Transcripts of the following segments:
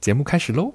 节目开始喽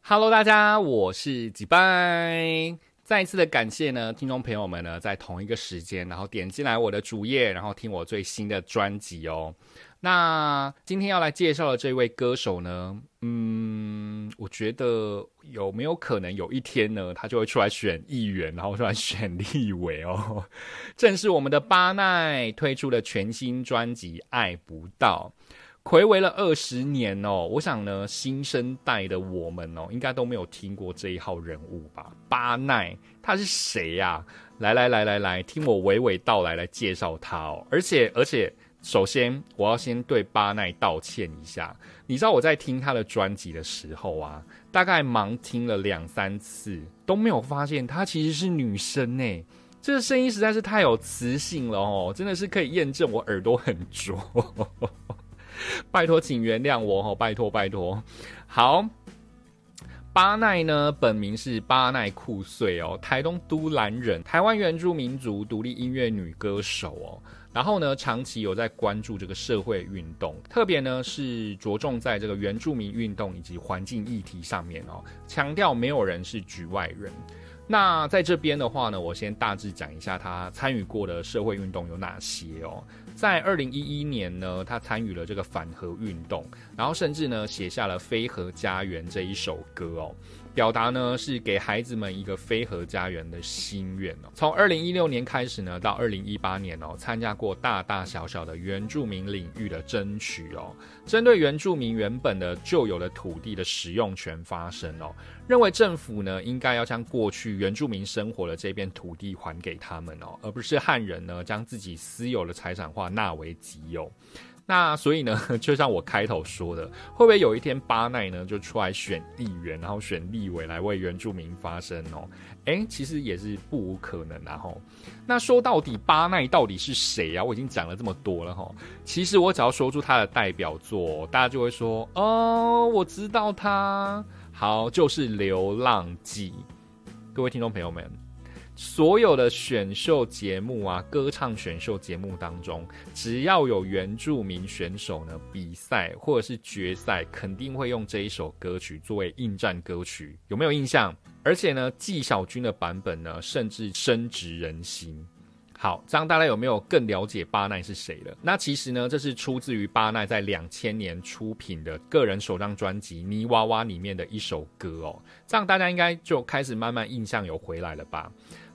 ！Hello，大家，我是几拜。再一次的感谢呢，听众朋友们呢，在同一个时间，然后点进来我的主页，然后听我最新的专辑哦。那今天要来介绍的这位歌手呢，嗯，我觉得有没有可能有一天呢，他就会出来选议员，然后出来选立委哦？正是我们的巴奈推出的全新专辑《爱不到》。回违了二十年哦，我想呢，新生代的我们哦，应该都没有听过这一号人物吧？巴奈他是谁呀？来来来来来，听我娓娓道来，来介绍他哦。而且而且，首先我要先对巴奈道歉一下。你知道我在听他的专辑的时候啊，大概盲听了两三次，都没有发现他其实是女生呢。这个声音实在是太有磁性了哦，真的是可以验证我耳朵很拙。拜托，请原谅我哈！拜托，拜托。好，巴奈呢，本名是巴奈库穗哦，台东都兰人，台湾原住民族独立音乐女歌手哦。然后呢，长期有在关注这个社会运动，特别呢是着重在这个原住民运动以及环境议题上面哦，强调没有人是局外人。那在这边的话呢，我先大致讲一下他参与过的社会运动有哪些哦。在二零一一年呢，他参与了这个反核运动，然后甚至呢写下了《飞核家园》这一首歌哦。表达呢是给孩子们一个非核家园的心愿哦。从二零一六年开始呢，到二零一八年哦，参加过大大小小的原住民领域的争取哦，针对原住民原本的旧有的土地的使用权发生哦，认为政府呢应该要将过去原住民生活的这片土地还给他们哦，而不是汉人呢将自己私有的财产化纳为己有。那所以呢，就像我开头说的，会不会有一天巴奈呢就出来选议员，然后选立委来为原住民发声哦？哎，其实也是不无可能啊吼。那说到底，巴奈到底是谁啊？我已经讲了这么多了哈。其实我只要说出他的代表作，大家就会说哦，我知道他。好，就是《流浪记》。各位听众朋友们。所有的选秀节目啊，歌唱选秀节目当中，只要有原住民选手呢比赛或者是决赛，肯定会用这一首歌曲作为应战歌曲，有没有印象？而且呢，纪晓君的版本呢，甚至深植人心。好，这样大家有没有更了解巴奈是谁了？那其实呢，这是出自于巴奈在两千年出品的个人首张专辑《泥娃娃》里面的一首歌哦。这样大家应该就开始慢慢印象有回来了吧？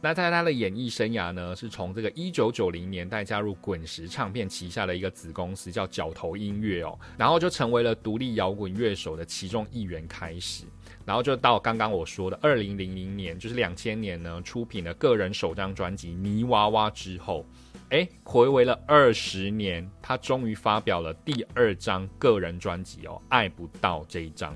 那在他的演艺生涯呢，是从这个一九九零年代加入滚石唱片旗下的一个子公司叫角头音乐哦，然后就成为了独立摇滚乐手的其中一员开始。然后就到刚刚我说的二零零零年，就是两千年呢，出品了个人首张专辑《泥娃娃》之后，哎，回违了二十年，他终于发表了第二张个人专辑哦，《爱不到》这一张。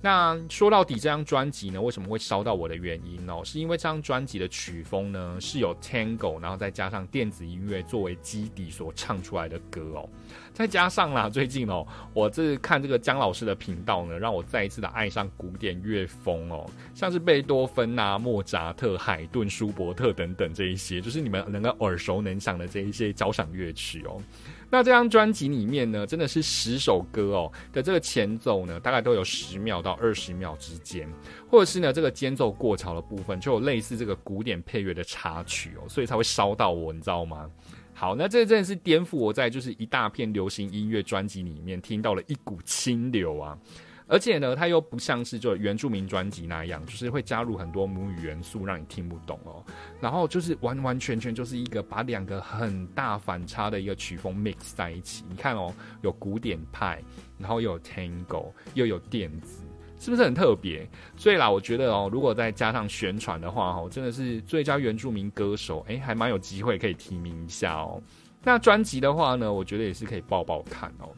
那说到底，这张专辑呢，为什么会烧到我的原因哦，是因为这张专辑的曲风呢是有 Tango，然后再加上电子音乐作为基底所唱出来的歌哦。再加上啦，最近哦，我这看这个姜老师的频道呢，让我再一次的爱上古典乐风哦，像是贝多芬呐、莫扎特、海顿、舒伯特等等这一些，就是你们能够耳熟能详的这一些交响乐曲哦。那这张专辑里面呢，真的是十首歌哦的这个前奏呢，大概都有十秒到二十秒之间，或者是呢这个间奏过潮的部分，就有类似这个古典配乐的插曲哦，所以才会烧到我，你知道吗？好，那这真的是颠覆我在就是一大片流行音乐专辑里面听到了一股清流啊！而且呢，它又不像是就原住民专辑那样，就是会加入很多母语元素让你听不懂哦。然后就是完完全全就是一个把两个很大反差的一个曲风 mix 在一起。你看哦，有古典派，然后又有 tango，又有电子。是不是很特别？所以啦，我觉得哦，如果再加上宣传的话，哦，真的是最佳原住民歌手，哎，还蛮有机会可以提名一下哦。那专辑的话呢，我觉得也是可以抱抱看哦。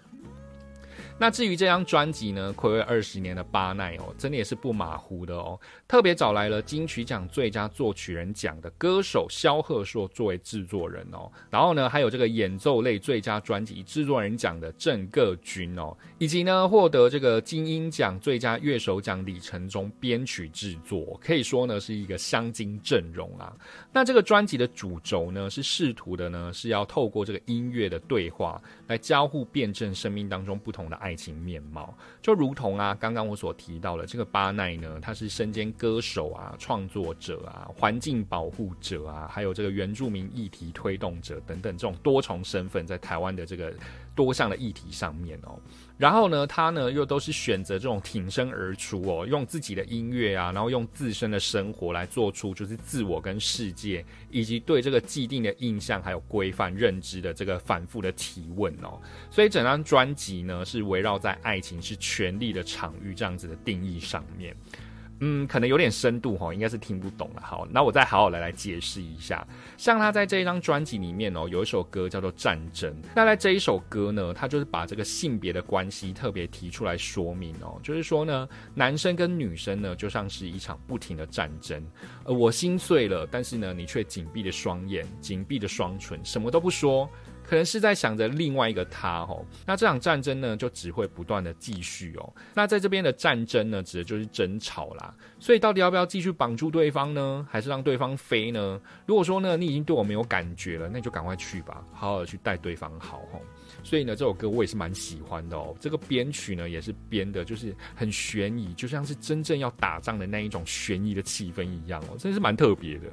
那至于这张专辑呢，暌违二十年的巴奈哦，真的也是不马虎的哦，特别找来了金曲奖最佳作曲人奖的歌手萧贺硕作为制作人哦，然后呢，还有这个演奏类最佳专辑制作人奖的郑各军哦，以及呢获得这个金鹰奖最佳乐手奖李承中编曲制作，可以说呢是一个镶金阵容啊。那这个专辑的主轴呢，是试图的呢是要透过这个音乐的对话来交互辩证生命当中不同的爱。爱情面貌就如同啊，刚刚我所提到的这个巴奈呢，他是身兼歌手啊、创作者啊、环境保护者啊，还有这个原住民议题推动者等等这种多重身份，在台湾的这个多项的议题上面哦。然后呢，他呢又都是选择这种挺身而出哦，用自己的音乐啊，然后用自身的生活来做出就是自我跟世界以及对这个既定的印象还有规范认知的这个反复的提问哦。所以整张专辑呢是围围绕在爱情是权力的场域这样子的定义上面。嗯，可能有点深度哈，应该是听不懂了。好，那我再好好来来解释一下。像他在这一张专辑里面哦，有一首歌叫做《战争》。那在这一首歌呢，他就是把这个性别的关系特别提出来说明哦，就是说呢，男生跟女生呢，就像是一场不停的战争。呃，我心碎了，但是呢，你却紧闭着双眼，紧闭着双唇，什么都不说。可能是在想着另外一个他哦，那这场战争呢就只会不断的继续哦。那在这边的战争呢，指的就是争吵啦。所以到底要不要继续绑住对方呢，还是让对方飞呢？如果说呢你已经对我没有感觉了，那就赶快去吧，好好的去待对方好哦。所以呢这首歌我也是蛮喜欢的哦。这个编曲呢也是编的，就是很悬疑，就像是真正要打仗的那一种悬疑的气氛一样哦，真的是蛮特别的。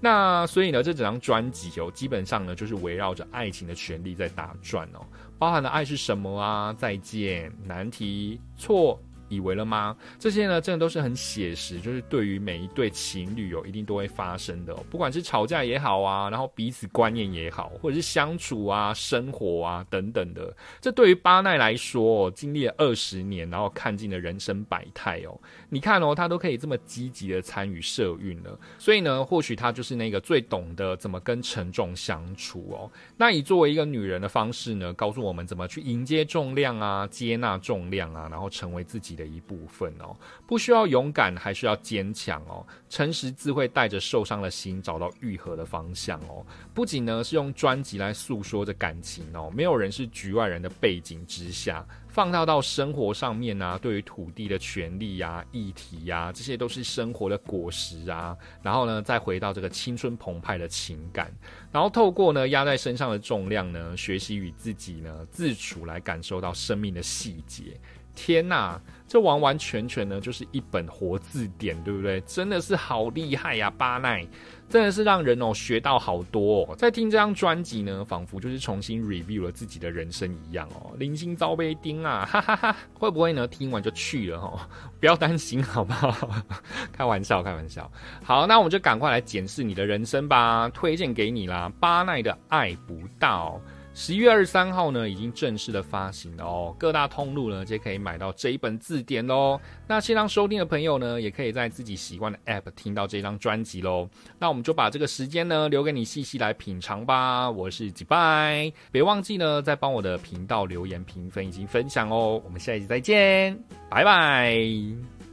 那所以呢，这整张专辑哦，基本上呢就是围绕着爱情的权利在打转哦，包含了爱是什么啊，再见，难题，错。以为了吗？这些呢，真的都是很写实，就是对于每一对情侣哦，一定都会发生的。不管是吵架也好啊，然后彼此观念也好，或者是相处啊、生活啊等等的，这对于巴奈来说，经历了二十年，然后看尽了人生百态哦。你看哦，他都可以这么积极的参与社运了，所以呢，或许他就是那个最懂得怎么跟沉重相处哦。那以作为一个女人的方式呢，告诉我们怎么去迎接重量啊，接纳重量啊，然后成为自己。的的一部分哦，不需要勇敢，还需要坚强哦。诚实自会带着受伤的心找到愈合的方向哦。不仅呢是用专辑来诉说着感情哦，没有人是局外人的背景之下，放大到生活上面啊，对于土地的权利呀、议题呀，这些都是生活的果实啊。然后呢，再回到这个青春澎湃的情感，然后透过呢压在身上的重量呢，学习与自己呢自处，来感受到生命的细节。天呐，这完完全全呢就是一本活字典，对不对？真的是好厉害呀，巴奈，真的是让人哦学到好多。哦。在听这张专辑呢，仿佛就是重新 review 了自己的人生一样哦。零星遭被钉啊，哈哈哈！会不会呢？听完就去了哈？不要担心，好不好？开玩笑，开玩笑。好，那我们就赶快来检视你的人生吧。推荐给你啦，巴奈的《爱不到》。十一月二十三号呢，已经正式的发行了哦，各大通路呢皆可以买到这一本字典喽。那线上收听的朋友呢，也可以在自己习惯的 App 听到这张专辑喽。那我们就把这个时间呢留给你细细来品尝吧。我是吉拜，别忘记呢再帮我的频道留言评分以及分享哦。我们下一集再见，拜拜。